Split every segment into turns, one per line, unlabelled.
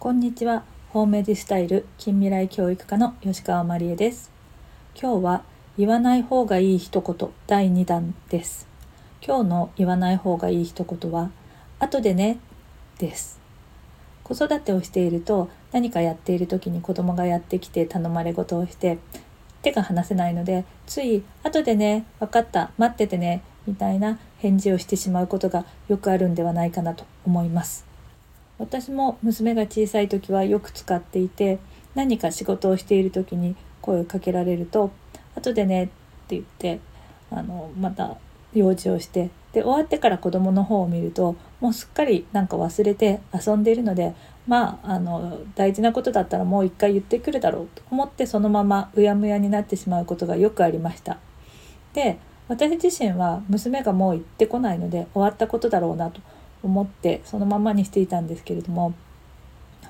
こんにちは。ホームエディスタイル近未来教育科の吉川真理恵です。今日は言わない方がいい一言第2弾です。今日の言わない方がいい一言は後でねです。子育てをしていると何かやっている時に子供がやってきて頼まれ事をして手が離せないのでつい後でね分かった待っててねみたいな返事をしてしまうことがよくあるんではないかなと思います。私も娘が小さい時はよく使っていて何か仕事をしている時に声をかけられると「後でね」って言ってあのまた用事をしてで終わってから子供の方を見るともうすっかりなんか忘れて遊んでいるのでまああの大事なことだったらもう一回言ってくるだろうと思ってそのままうやむやになってしまうことがよくありました。で私自身は娘がもう行ってこないので終わったことだろうなと思ってそのままにしていたんですけれども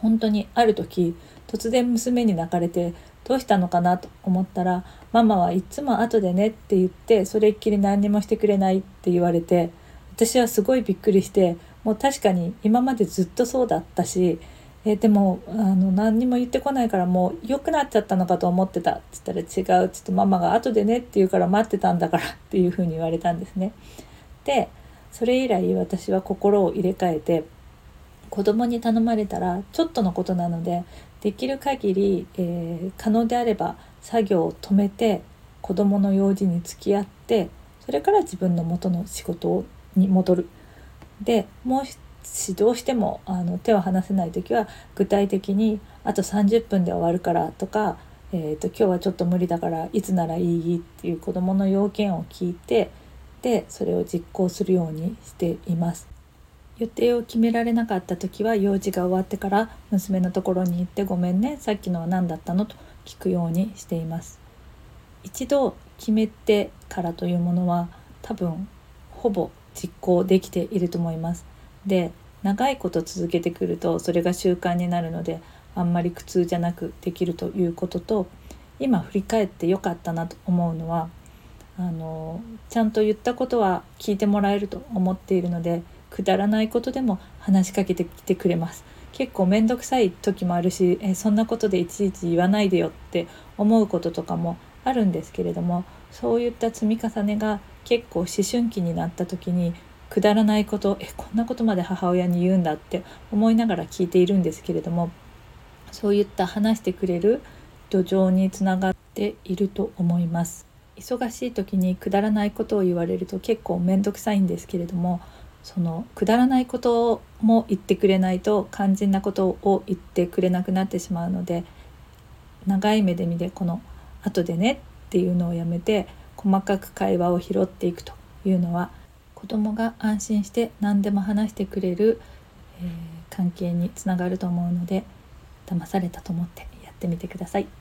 本当にある時突然娘に泣かれてどうしたのかなと思ったらママはいつも後でねって言ってそれっきり何にもしてくれないって言われて私はすごいびっくりしてもう確かに今までずっとそうだったしえ、でもあの何にも言ってこないからもう良くなっちゃったのかと思ってたっつったら違うちょっとママが後でねって言うから待ってたんだからっていうふうに言われたんですね。でそれ以来私は心を入れ替えて子供に頼まれたらちょっとのことなのでできる限り、えー、可能であれば作業を止めて子供の用事に付き合ってそれから自分の元の仕事に戻る。でもしどうしてもあの手を離せない時は具体的にあと30分で終わるからとか、えーと、今日はちょっと無理だからいつならいい？っていう子どもの要件を聞いてでそれを実行するようにしています。予定を決められなかった時は用事が終わってから娘のところに行ってごめんねさっきのは何だったの？と聞くようにしています。一度決めてからというものは多分ほぼ実行できていると思います。で長いこと続けてくるとそれが習慣になるのであんまり苦痛じゃなくできるということと今振り返ってよかったなと思うのはあのちゃんと言ったことは聞いてもらえると思っているのでくだらないことでも話しかけてきてくれます結構面倒くさい時もあるしえそんなことでいちいち言わないでよって思うこととかもあるんですけれどもそういった積み重ねが結構思春期になった時にくだらないことえこんなことまで母親に言うんだって思いながら聞いているんですけれどもそういった話してくれる土壌につながっていると思います。忙しい時にくだらないことを言われると結構面倒くさいんですけれどもそのくだらないことも言ってくれないと肝心なことを言ってくれなくなってしまうので長い目で見てこの「後でね」っていうのをやめて細かく会話を拾っていくというのは子供が安心して何でも話してくれる、えー、関係につながると思うので騙されたと思ってやってみてください。